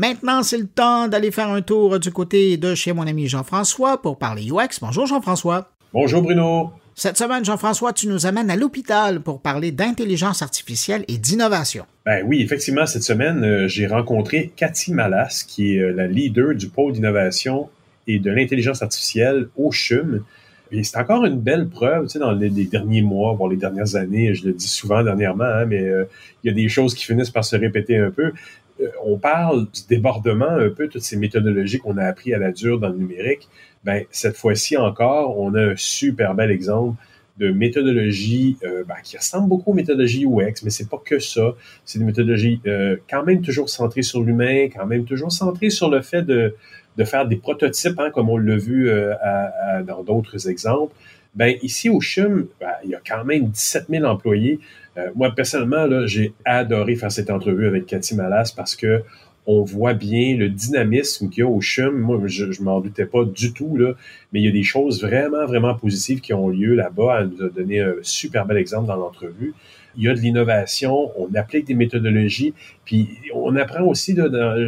Maintenant, c'est le temps d'aller faire un tour du côté de chez mon ami Jean-François pour parler UX. Bonjour Jean-François. Bonjour Bruno. Cette semaine, Jean-François, tu nous amènes à l'hôpital pour parler d'intelligence artificielle et d'innovation. Ben oui, effectivement, cette semaine, euh, j'ai rencontré Cathy Malas, qui est euh, la leader du pôle d'innovation et de l'intelligence artificielle au CHUM. Et c'est encore une belle preuve, tu sais, dans les, derniers mois, voire les dernières années, je le dis souvent dernièrement, hein, mais euh, il y a des choses qui finissent par se répéter un peu. Euh, on parle du débordement un peu, toutes ces méthodologies qu'on a appris à la dure dans le numérique. Ben, cette fois-ci encore, on a un super bel exemple de méthodologie euh, ben, qui ressemble beaucoup aux méthodologies UX, mais c'est pas que ça. C'est des méthodologies euh, quand même toujours centrées sur l'humain, quand même toujours centrées sur le fait de, de faire des prototypes, hein, comme on l'a vu dans d'autres exemples. Ben, ici au CHUM, ben, il y a quand même 17 000 employés. Euh, moi, personnellement, j'ai adoré faire cette entrevue avec Cathy Malas parce que on voit bien le dynamisme qu'il y a au CHUM. Moi, je ne m'en doutais pas du tout, là, mais il y a des choses vraiment, vraiment positives qui ont lieu là-bas. Elle nous a donné un super bel exemple dans l'entrevue. Il y a de l'innovation, on applique des méthodologies, puis on apprend aussi,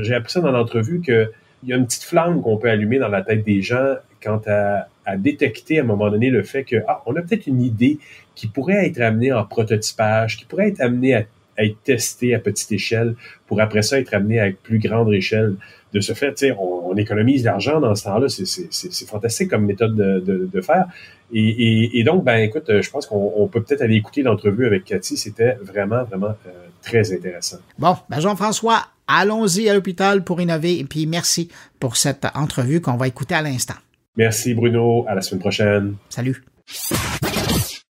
j'ai appris ça dans l'entrevue, qu'il y a une petite flamme qu'on peut allumer dans la tête des gens quant à, à détecter à un moment donné le fait que, ah, on a peut-être une idée qui pourrait être amenée en prototypage, qui pourrait être amenée à, être testée à petite échelle pour après ça être amenée à plus grande échelle. De ce fait, on, on économise l'argent dans ce temps-là. C'est fantastique comme méthode de, de, faire. Et, et, donc, ben écoute, je pense qu'on peut peut-être aller écouter l'entrevue avec Cathy. C'était vraiment, vraiment euh, très intéressant. Bon, ben Jean-François, allons-y à l'hôpital pour innover. Et puis merci pour cette entrevue qu'on va écouter à l'instant. Merci Bruno. À la semaine prochaine. Salut.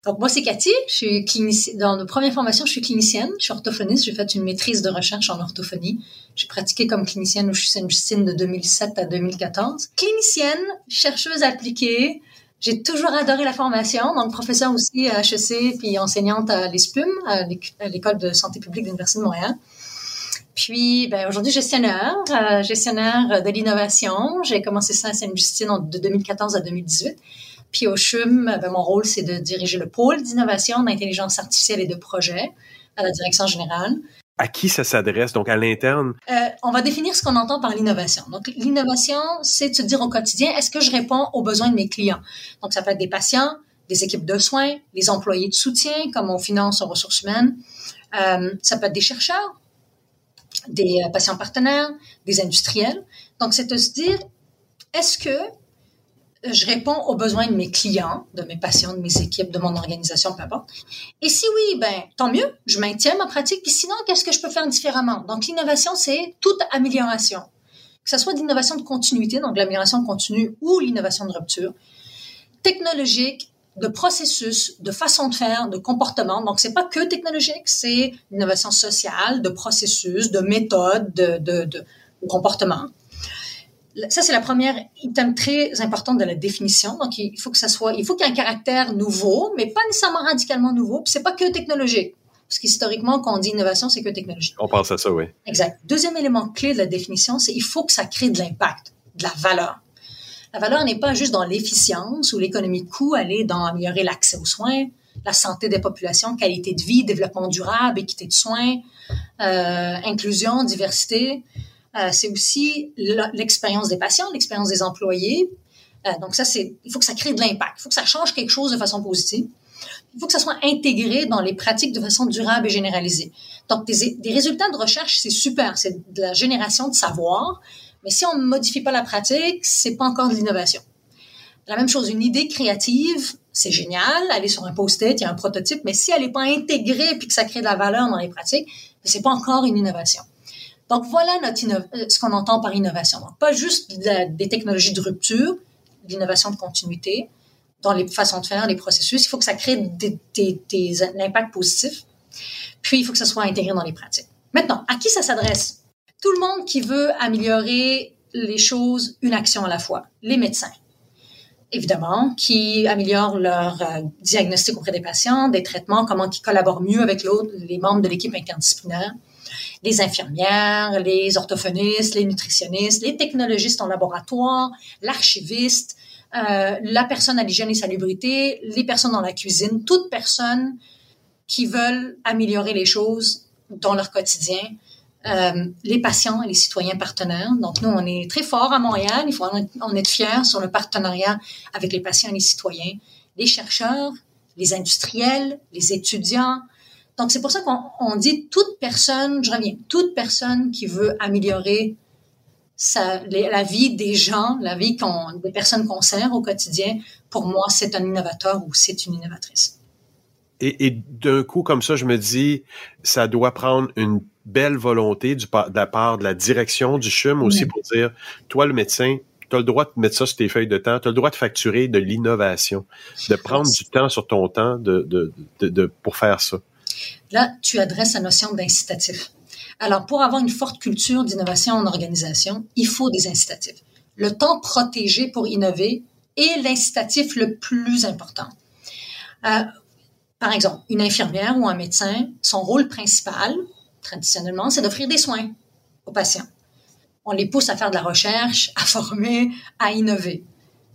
Donc moi c'est Cathy, je suis clinicienne. Dans nos premières formations, je suis clinicienne, je suis orthophoniste, j'ai fait une maîtrise de recherche en orthophonie. J'ai pratiqué comme clinicienne au Sainte-Justine de 2007 à 2014. Clinicienne, chercheuse appliquée, j'ai toujours adoré la formation, donc professeur aussi à HEC puis enseignante à l'ESPUM, à l'école de santé publique de l'Université de Montréal. Puis, ben, aujourd'hui, gestionnaire, euh, gestionnaire de l'innovation. J'ai commencé ça à Sainte-Justine de 2014 à 2018. Puis au CHUM, ben, mon rôle, c'est de diriger le pôle d'innovation, d'intelligence artificielle et de projet à la direction générale. À qui ça s'adresse, donc à l'interne? Euh, on va définir ce qu'on entend par l'innovation. Donc, l'innovation, c'est de se dire au quotidien, est-ce que je réponds aux besoins de mes clients? Donc, ça peut être des patients, des équipes de soins, les employés de soutien, comme on finance en ressources humaines. Euh, ça peut être des chercheurs, des euh, patients partenaires, des industriels. Donc, c'est de se dire, est-ce que je réponds aux besoins de mes clients, de mes patients, de mes équipes, de mon organisation, peu importe. Et si oui, ben tant mieux, je maintiens ma pratique. Puis sinon, qu'est-ce que je peux faire différemment? Donc l'innovation, c'est toute amélioration, que ce soit d'innovation de continuité, donc l'amélioration continue, ou l'innovation de rupture, technologique, de processus, de façon de faire, de comportement. Donc, c'est pas que technologique, c'est l'innovation sociale, de processus, de méthode, de, de, de, comportement. Ça, c'est la première item très importante de la définition. Donc, il faut que ça soit, il faut qu'il y ait un caractère nouveau, mais pas nécessairement radicalement nouveau. Puis c'est pas que technologique. Parce qu'historiquement, quand on dit innovation, c'est que technologie. On pense à ça, oui. Exact. Deuxième élément clé de la définition, c'est il faut que ça crée de l'impact, de la valeur. La valeur n'est pas juste dans l'efficience ou l'économie de coût, elle est dans améliorer l'accès aux soins, la santé des populations, qualité de vie, développement durable, équité de soins, euh, inclusion, diversité. Euh, c'est aussi l'expérience des patients, l'expérience des employés. Euh, donc ça, c'est, il faut que ça crée de l'impact, il faut que ça change quelque chose de façon positive. Il faut que ça soit intégré dans les pratiques de façon durable et généralisée. Donc des, des résultats de recherche, c'est super, c'est de la génération de savoir, mais si on ne modifie pas la pratique, c'est pas encore de l'innovation. La même chose, une idée créative, c'est génial, aller sur un post-it, il y a un prototype, mais si elle n'est pas intégrée puis que ça crée de la valeur dans les pratiques, ben, c'est pas encore une innovation. Donc voilà euh, ce qu'on entend par innovation. Donc pas juste des technologies de rupture, l'innovation de continuité dans les façons de faire, les processus. Il faut que ça crée des, des, des impacts positifs. Puis il faut que ça soit intégré dans les pratiques. Maintenant, à qui ça s'adresse? Tout le monde qui veut améliorer les choses une action à la fois. Les médecins, évidemment, qui améliorent leur euh, diagnostic auprès des patients, des traitements, comment ils collaborent mieux avec l'autre, les membres de l'équipe interdisciplinaire, les infirmières, les orthophonistes, les nutritionnistes, les technologistes en laboratoire, l'archiviste, euh, la personne à l'hygiène et salubrité, les personnes dans la cuisine, toute personne qui veulent améliorer les choses dans leur quotidien euh, les patients et les citoyens partenaires. Donc, nous, on est très fort à Montréal. Il faut en être fiers sur le partenariat avec les patients et les citoyens, les chercheurs, les industriels, les étudiants. Donc, c'est pour ça qu'on dit toute personne, je reviens, toute personne qui veut améliorer la vie des gens, la vie des personnes qu'on sert au quotidien, pour moi, c'est un innovateur ou c'est une innovatrice. Et, et d'un coup, comme ça, je me dis, ça doit prendre une belle volonté du, de la part de la direction du CHUM aussi pour dire, toi, le médecin, tu as le droit de mettre ça sur tes feuilles de temps, tu as le droit de facturer de l'innovation, de prendre du temps sur ton temps de, de, de, de, pour faire ça. Là, tu adresses la notion d'incitatif. Alors, pour avoir une forte culture d'innovation en organisation, il faut des incitatifs. Le temps protégé pour innover est l'incitatif le plus important. Euh, par exemple, une infirmière ou un médecin, son rôle principal, traditionnellement, c'est d'offrir des soins aux patients. On les pousse à faire de la recherche, à former, à innover.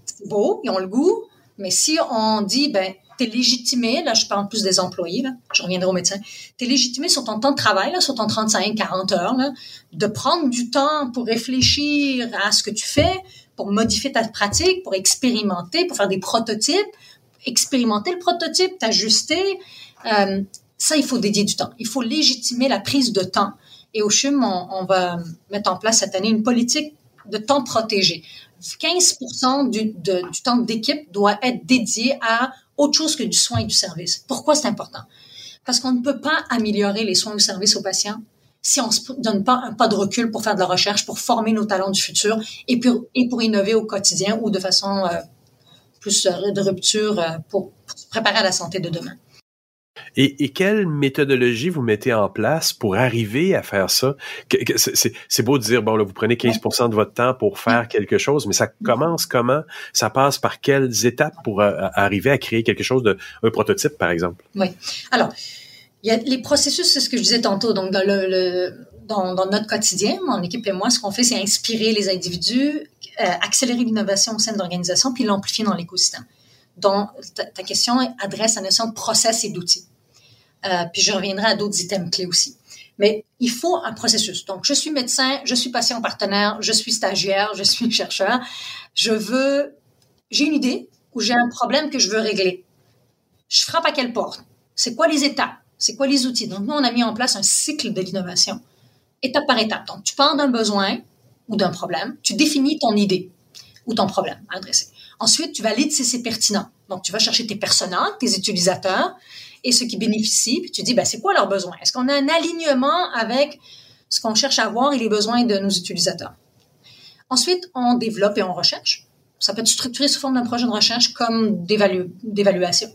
C'est beau, ils ont le goût, mais si on dit, ben, t'es légitimé, là, je parle plus des employés, là, je reviendrai au médecin, t'es légitimé sur ton temps de travail, là, sur ton 35, 40 heures, là, de prendre du temps pour réfléchir à ce que tu fais, pour modifier ta pratique, pour expérimenter, pour faire des prototypes, expérimenter le prototype, t'ajuster. Euh, ça, il faut dédier du temps. Il faut légitimer la prise de temps. Et au CHUM, on, va mettre en place cette année une politique de temps protégé. 15 du, du temps d'équipe doit être dédié à autre chose que du soin et du service. Pourquoi c'est important? Parce qu'on ne peut pas améliorer les soins ou services aux patients si on ne se donne pas un pas de recul pour faire de la recherche, pour former nos talents du futur et pour, et pour innover au quotidien ou de façon euh, plus euh, de rupture euh, pour, se préparer à la santé de demain. Et, et, quelle méthodologie vous mettez en place pour arriver à faire ça? C'est beau de dire, bon, là, vous prenez 15 de votre temps pour faire quelque chose, mais ça commence comment? Ça passe par quelles étapes pour euh, arriver à créer quelque chose de, un prototype, par exemple? Oui. Alors, il y a les processus, c'est ce que je disais tantôt. Donc, dans, le, dans, notre quotidien, mon équipe et moi, ce qu'on fait, c'est inspirer les individus, euh, accélérer l'innovation au sein de l'organisation, puis l'amplifier dans l'écosystème. Donc, ta, ta, question adresse la notion de process et d'outils. Euh, puis je reviendrai à d'autres items clés aussi. Mais il faut un processus. Donc, je suis médecin, je suis patient partenaire, je suis stagiaire, je suis chercheur. Je veux, j'ai une idée ou j'ai un problème que je veux régler. Je frappe à quelle porte? C'est quoi les étapes? C'est quoi les outils? Donc, nous, on a mis en place un cycle de l'innovation, étape par étape. Donc, tu pars d'un besoin ou d'un problème, tu définis ton idée ou ton problème à adresser. Ensuite, tu valides si c'est pertinent. Donc, tu vas chercher tes personas, tes utilisateurs, et ceux qui bénéficient, puis tu dis, ben, c'est quoi leurs besoins? Est-ce qu'on a un alignement avec ce qu'on cherche à avoir et les besoins de nos utilisateurs? Ensuite, on développe et on recherche. Ça peut être structuré sous forme d'un projet de recherche comme d'évaluation.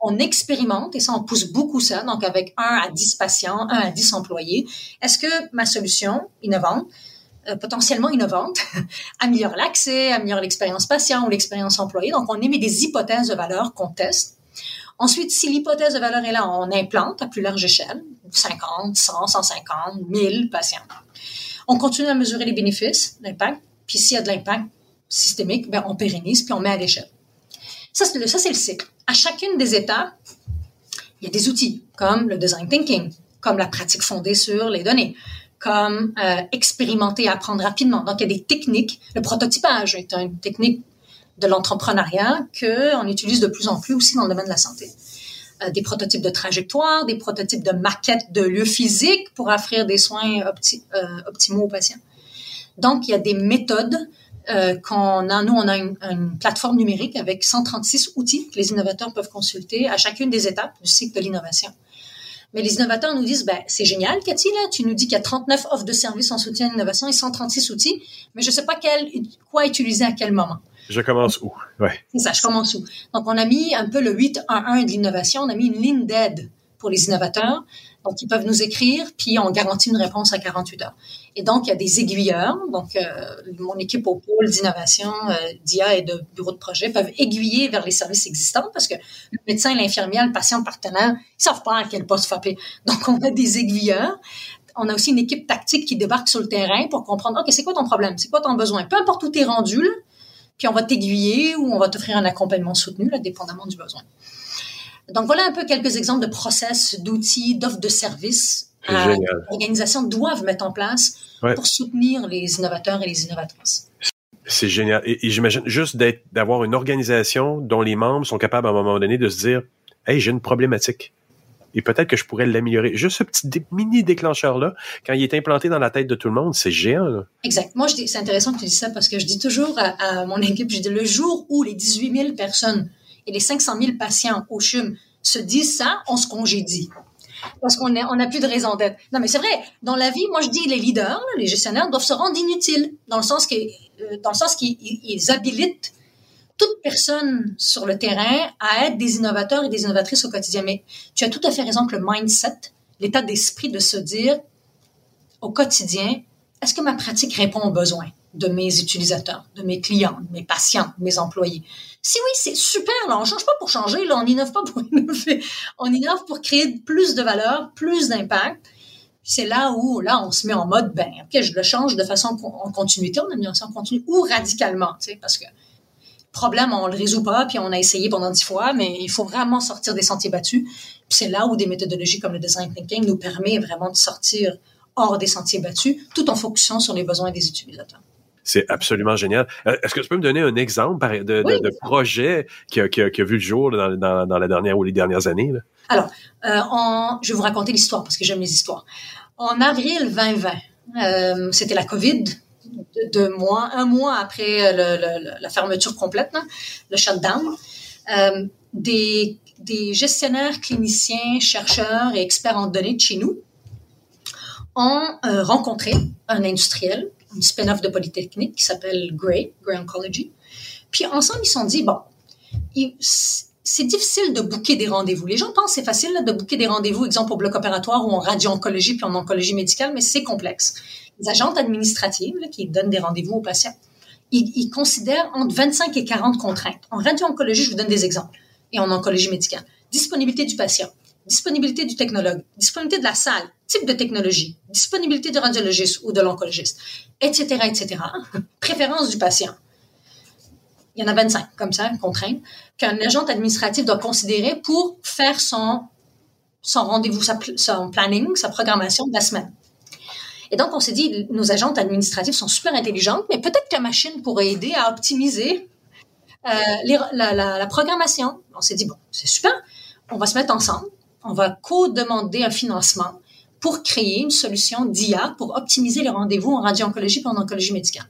On expérimente, et ça, on pousse beaucoup ça, donc avec 1 à 10 patients, 1 à 10 employés. Est-ce que ma solution innovante, euh, potentiellement innovante, améliore l'accès, améliore l'expérience patient ou l'expérience employée? Donc, on émet des hypothèses de valeur qu'on teste. Ensuite, si l'hypothèse de valeur est là, on implante à plus large échelle, 50, 100, 150, 1000 patients. On continue à mesurer les bénéfices, l'impact, puis s'il y a de l'impact systémique, ben, on pérennise, puis on met à l'échelle. Ça, c'est le, ça, c'est le cycle. À chacune des étapes, il y a des outils, comme le design thinking, comme la pratique fondée sur les données, comme euh, expérimenter et apprendre rapidement. Donc, il y a des techniques. Le prototypage est une technique de l'entrepreneuriat qu'on utilise de plus en plus aussi dans le domaine de la santé. Euh, des prototypes de trajectoire, des prototypes de maquettes de lieux physiques pour offrir des soins euh, optimaux aux patients. Donc, il y a des méthodes euh, qu'on a. Nous, on a une, une, plateforme numérique avec 136 outils que les innovateurs peuvent consulter à chacune des étapes du cycle de l'innovation. Mais les innovateurs nous disent, ben, c'est génial, Cathy, là, tu nous dis qu'il y a 39 offres de services en soutien à l'innovation et 136 outils, mais je ne sais pas quel, quoi utiliser à quel moment. Je commence où? Ouais. C'est ça, je commence où? Donc, on a mis un peu le 8-1-1 de l'innovation. On a mis une ligne d'aide pour les innovateurs. Donc, ils peuvent nous écrire, puis on garantit une réponse à 48 heures. Et donc, il y a des aiguilleurs. Donc, euh, mon équipe au pôle d'innovation, euh, d'IA et de bureau de projet peuvent aiguiller vers les services existants parce que le médecin, l'infirmière, le patient, le partenaire, ils savent pas à quel poste frapper. Donc, on a des aiguilleurs. On a aussi une équipe tactique qui débarque sur le terrain pour comprendre, OK, c'est quoi ton problème? C'est quoi ton besoin? Peu importe où tu es rendu, puis on va t'aiguiller ou on va t'offrir un accompagnement soutenu, là, dépendamment du besoin. Donc voilà un peu quelques exemples de process, d'outils, d'offres de services euh, organisations doivent mettre en place pour soutenir les innovateurs et les innovatrices. C'est génial. Et, j'imagine juste d'avoir une organisation dont les membres sont capables à un moment donné de se dire, hey, j'ai une problématique. Et peut-être que je pourrais l'améliorer. Juste ce petit mini déclencheur-là, quand il est implanté dans la tête de tout le monde, c'est géant. Exact. Moi, c'est intéressant que tu dis ça parce que je dis toujours à, mon équipe, je dis le jour où les 18 000 personnes et les 500 000 patients au CHUM se disent ça, on se congédie parce qu'on n'a plus de raison d'être. Non, mais c'est vrai. Dans la vie, moi, je dis les leaders, les gestionnaires doivent se rendre inutiles dans le sens euh, dans le sens qu'ils habilitent toute personne sur le terrain à être des innovateurs et des innovatrices au quotidien. Mais tu as tout à fait raison que le mindset, l'état d'esprit de se dire au quotidien, est-ce que ma pratique répond aux besoins de mes utilisateurs, de mes clients, de mes patients, de mes employés? Si oui, c'est super, là, on change pas pour changer, là, on innove pas pour innover. On innove pour créer plus de valeur, plus d'impact. C'est là où, là, on se met en mode, ben, OK, je le change de façon en continuité, en amélioration continue, ou radicalement, parce que problème, on le résout pas, puis on a essayé pendant dix fois, mais il faut vraiment sortir des sentiers battus. c'est là où des méthodologies comme le design thinking nous permet vraiment de sortir hors des sentiers battus, tout en focusant sur les besoins des utilisateurs. C'est absolument génial. Euh, est-ce que tu peux me donner un exemple de, de, projet qui a, qui, a, vu le jour dans, dans, dans, la dernière ou les dernières années? Alors, euh, je vais vous raconter l'histoire parce que j'aime les histoires. En avril 2020, euh, c'était la COVID, deux mois, un mois après le, la fermeture complète, le shutdown. Euh, des, des gestionnaires, cliniciens, chercheurs et experts en données de chez nous ont euh, rencontré un industriel une spin-off de Polytechnique qui s'appelle Gray, Gray Oncology. Puis ensemble, ils se sont dit, bon, c'est difficile de booker des rendez-vous. Les gens pensent que c'est facile de booker des rendez-vous, exemple au bloc opératoire ou en radio-oncologie puis en oncologie médicale, mais c'est complexe. Les agentes administratives qui donnent des rendez-vous aux patients, ils, ils, considèrent entre 25 et 40 contraintes. En radio-oncologie, je vous donne des exemples, et en oncologie médicale. Disponibilité du patient, disponibilité du technologue, disponibilité de la salle, type de technologie, disponibilité de radiologiste ou de l'oncologiste, etc., etc. Préférence du patient. Il y en a 25 comme ça, contraintes, qu'un agent administratif doit considérer pour faire son, rendez-vous, son planning, sa programmation de la semaine. Et donc, on s'est dit, nos agents administratifs sont super intelligentes, mais peut-être que la machine pourrait aider à optimiser euh, la, la, la, programmation. On s'est dit, bon, c'est super, on va se mettre ensemble, on va co-demander un financement pour créer une solution d'IA pour optimiser les rendez-vous en radio-oncologie et en oncologie médicale.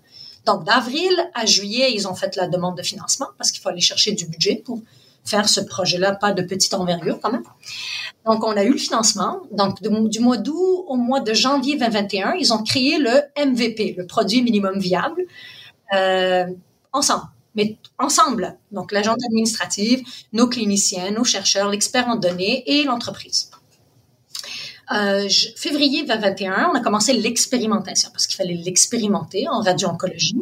Donc, d'avril à juillet, ils ont fait la demande de financement parce qu'il faut aller chercher du budget pour faire ce projet-là, pas de petite envergure quand même. Donc, on a eu le financement. Donc, du mois d'août au mois de janvier 2021, ils ont créé le MVP, le produit minimum viable, euh, ensemble mais ensemble. Donc, l'agent administrative, nos cliniciens, nos chercheurs, l'expert en données et l'entreprise. Euh, février 2021, on a commencé l'expérimentation parce qu'il fallait l'expérimenter en radio-oncologie.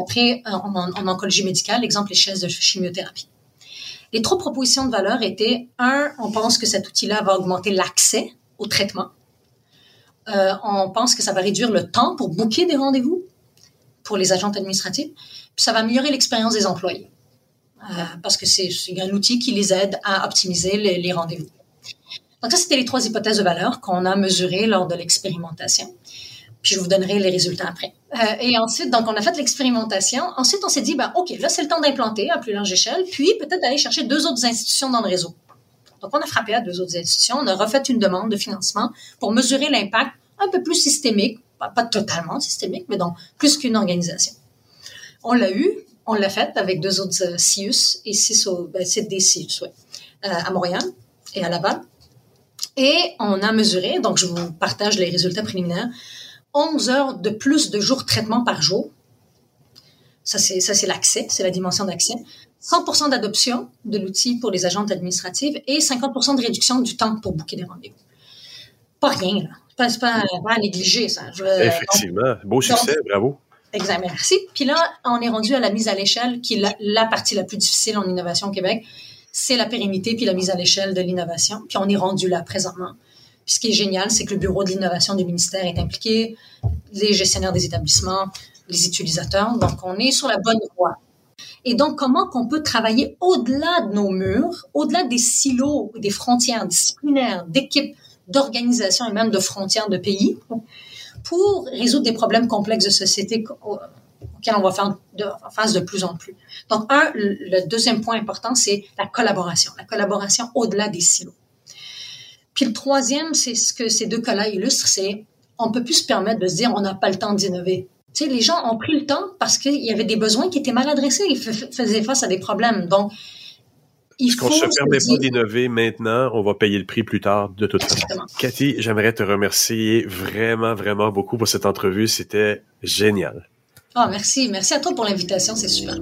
Après, euh, en, en, oncologie médicale, exemple, les chaises de chimiothérapie. Les trois propositions de valeur étaient, un, on pense que cet outil-là va augmenter l'accès au traitement. Euh, on pense que ça va réduire le temps pour booker des rendez-vous pour les agents administratifs ça va améliorer l'expérience des employés. Euh, parce que c'est un outil qui les aide à optimiser les, rendez-vous. Donc ça, c'était les trois hypothèses de valeur qu'on a mesurées lors de l'expérimentation. Puis je vous donnerai les résultats après. Euh, et ensuite, donc on a fait l'expérimentation. Ensuite, on s'est dit, ben, OK, là, c'est le temps d'implanter à plus large échelle, puis peut-être d'aller chercher deux autres institutions dans le réseau. Donc on a frappé à deux autres institutions. On a refait une demande de financement pour mesurer l'impact un peu plus systémique, pas, pas totalement systémique, mais donc plus qu'une organisation. On l'a eu, on l'a fait avec deux autres euh, CIUS et six ben, c'est des CIUS, ouais, euh, à Montréal et à Laval. Et on a mesuré, donc je vous partage les résultats préliminaires, 11 heures de plus de jours de traitement par jour. Ça, c'est, ça, c'est l'accès, c'est la dimension d'accès. 100% d'adoption de l'outil pour les agentes administratives et 50% de réduction du temps pour booker des rendez-vous. Pas rien, là. C'est pas, pas, à négliger, ça. Effectivement. Beau succès, bravo. Exact, merci. Puis là, on est rendu à la mise à l'échelle, qui est la, partie la plus difficile en innovation au Québec. C'est la pérennité puis la mise à l'échelle de l'innovation. Puis on est rendu là présentement. Puis ce qui est génial, c'est que le bureau de l'innovation du ministère est impliqué, les gestionnaires des établissements, les utilisateurs. Donc, on est sur la bonne voie. Et donc, comment qu'on peut travailler au-delà de nos murs, au-delà des silos, des frontières disciplinaires, d'équipes, d'organisation et même de frontières de pays pour résoudre des problèmes complexes de société auxquels on va faire face de plus en plus. Donc, un, le deuxième point important, c'est la collaboration, la collaboration au-delà des silos. Puis le troisième, c'est ce que ces deux cas-là illustrent, c'est on peut plus se permettre de se dire on n'a pas le temps d'innover. Tu sais, les gens ont pris le temps parce qu'il y avait des besoins qui étaient mal adressés, ils faisaient face à des problèmes. Donc, il faut. qu'on se permet pas d'innover maintenant, on va payer le prix plus tard de toute façon. Cathy, j'aimerais te remercier vraiment, vraiment beaucoup pour cette entrevue. C'était génial. Ah, merci. Merci à toi pour l'invitation. C'est super.